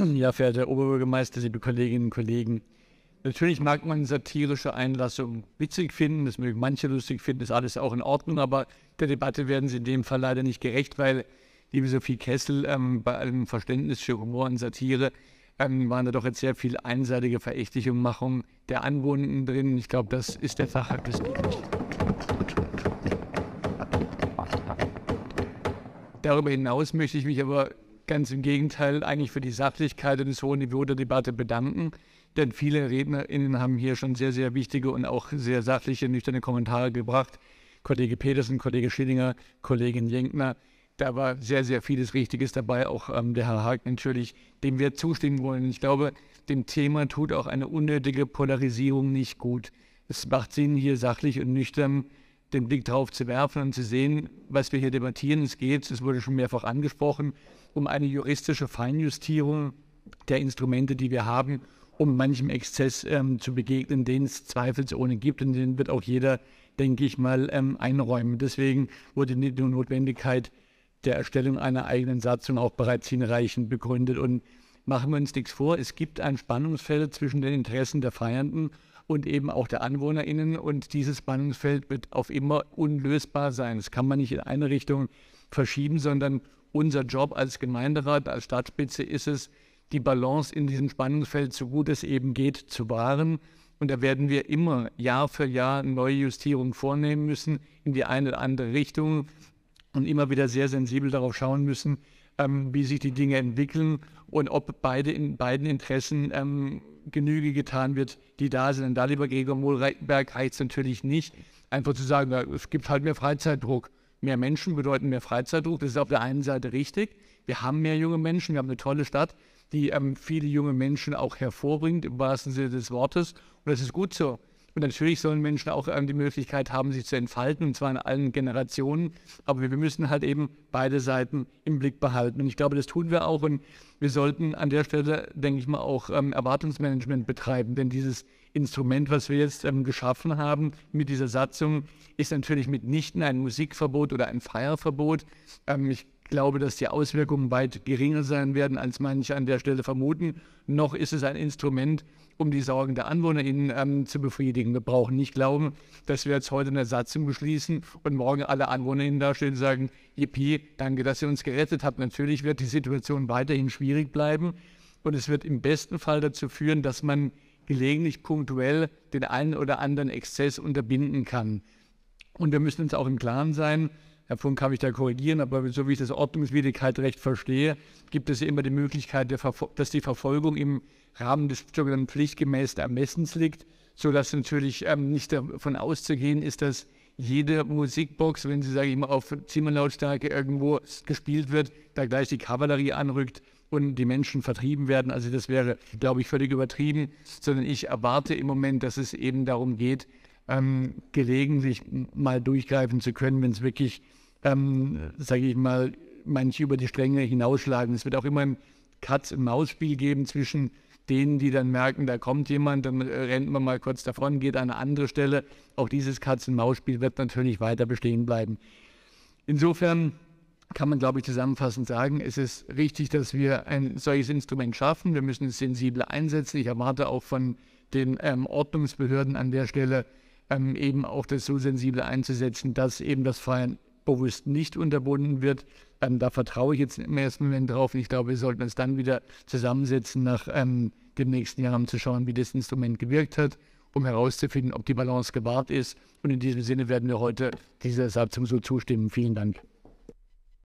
Ja, verehrter Oberbürgermeister, liebe Kolleginnen und Kollegen. Natürlich mag man satirische Einlassungen witzig finden, das mögen manche lustig finden, ist alles auch in Ordnung, aber der Debatte werden sie in dem Fall leider nicht gerecht, weil, liebe Sophie Kessel, ähm, bei allem Verständnis für Humor und Satire ähm, waren da doch jetzt sehr viel einseitige Verächtlichung der Anwohner drin. Ich glaube, das ist der Fachakt des Darüber hinaus möchte ich mich aber ganz im Gegenteil eigentlich für die Sachlichkeit und das hohe Niveau der Debatte bedanken. Denn viele RednerInnen haben hier schon sehr, sehr wichtige und auch sehr sachliche, nüchterne Kommentare gebracht. Kollege Petersen, Kollege Schillinger, Kollegin Jenkner. Da war sehr, sehr vieles Richtiges dabei. Auch ähm, der Herr Haag natürlich, dem wir zustimmen wollen. Ich glaube, dem Thema tut auch eine unnötige Polarisierung nicht gut. Es macht Sinn, hier sachlich und nüchtern den Blick drauf zu werfen und zu sehen, was wir hier debattieren. Es geht, es wurde schon mehrfach angesprochen, um eine juristische Feinjustierung der Instrumente, die wir haben, um manchem Exzess ähm, zu begegnen, den es zweifelsohne gibt und den wird auch jeder, denke ich mal, ähm, einräumen. Deswegen wurde die Notwendigkeit der Erstellung einer eigenen Satzung auch bereits hinreichend begründet. Und machen wir uns nichts vor, es gibt ein Spannungsfeld zwischen den Interessen der Feiernden und eben auch der AnwohnerInnen. Und dieses Spannungsfeld wird auf immer unlösbar sein. Das kann man nicht in eine Richtung verschieben, sondern unser Job als Gemeinderat, als Stadtspitze ist es, die Balance in diesem Spannungsfeld so gut es eben geht zu wahren. Und da werden wir immer Jahr für Jahr neue Justierungen vornehmen müssen in die eine oder andere Richtung und immer wieder sehr sensibel darauf schauen müssen, ähm, wie sich die Dinge entwickeln und ob beide in beiden Interessen ähm, Genüge getan wird, die da sind. Und da, lieber Gregor Mohlberg, heißt es natürlich nicht, einfach zu sagen, es gibt halt mehr Freizeitdruck. Mehr Menschen bedeuten mehr Freizeitdruck. Das ist auf der einen Seite richtig. Wir haben mehr junge Menschen, wir haben eine tolle Stadt, die ähm, viele junge Menschen auch hervorbringt, im wahrsten Sinne des Wortes. Und das ist gut so. Und natürlich sollen Menschen auch ähm, die Möglichkeit haben, sich zu entfalten, und zwar in allen Generationen. Aber wir müssen halt eben beide Seiten im Blick behalten. Und ich glaube, das tun wir auch. Und wir sollten an der Stelle, denke ich mal, auch ähm, Erwartungsmanagement betreiben. Denn dieses Instrument, was wir jetzt ähm, geschaffen haben mit dieser Satzung, ist natürlich mitnichten ein Musikverbot oder ein Feierverbot. Ähm, ich glaube, dass die Auswirkungen weit geringer sein werden, als manche an der Stelle vermuten. Noch ist es ein Instrument, um die Sorgen der AnwohnerInnen ähm, zu befriedigen. Wir brauchen nicht glauben, dass wir jetzt heute eine Satzung beschließen und morgen alle AnwohnerInnen dastehen und sagen, Yippie, danke, dass ihr uns gerettet habt. Natürlich wird die Situation weiterhin schwierig bleiben und es wird im besten Fall dazu führen, dass man gelegentlich punktuell den einen oder anderen Exzess unterbinden kann. Und wir müssen uns auch im Klaren sein, Herr Funk kann mich da korrigieren, aber so wie ich das Ordnungswidrigkeitrecht verstehe, gibt es ja immer die Möglichkeit, dass die Verfolgung im Rahmen des sogenannten pflichtgemäßen Ermessens liegt, sodass natürlich ähm, nicht davon auszugehen ist, dass jede Musikbox, wenn sie, sage ich mal, auf Zimmerlautstärke irgendwo gespielt wird, da gleich die Kavallerie anrückt und die Menschen vertrieben werden. Also das wäre, glaube ich, völlig übertrieben, sondern ich erwarte im Moment, dass es eben darum geht, ähm, gelegentlich mal durchgreifen zu können, wenn es wirklich ähm, sage ich mal, manche über die Stränge hinausschlagen. Es wird auch immer ein Katz-und-Maus-Spiel geben zwischen denen, die dann merken, da kommt jemand, dann rennt man mal kurz davon, geht an eine andere Stelle. Auch dieses Katz-und-Maus-Spiel wird natürlich weiter bestehen bleiben. Insofern kann man, glaube ich, zusammenfassend sagen, es ist richtig, dass wir ein solches Instrument schaffen. Wir müssen es sensibel einsetzen. Ich erwarte auch von den ähm, Ordnungsbehörden an der Stelle ähm, eben auch das so sensibel einzusetzen, dass eben das Feiern bewusst nicht unterbunden wird. Ähm, da vertraue ich jetzt im ersten Moment drauf. Ich glaube, wir sollten uns dann wieder zusammensetzen nach ähm, dem nächsten Jahr, um zu schauen, wie das Instrument gewirkt hat, um herauszufinden, ob die Balance gewahrt ist. Und in diesem Sinne werden wir heute dieser Satzung so zustimmen. Vielen Dank.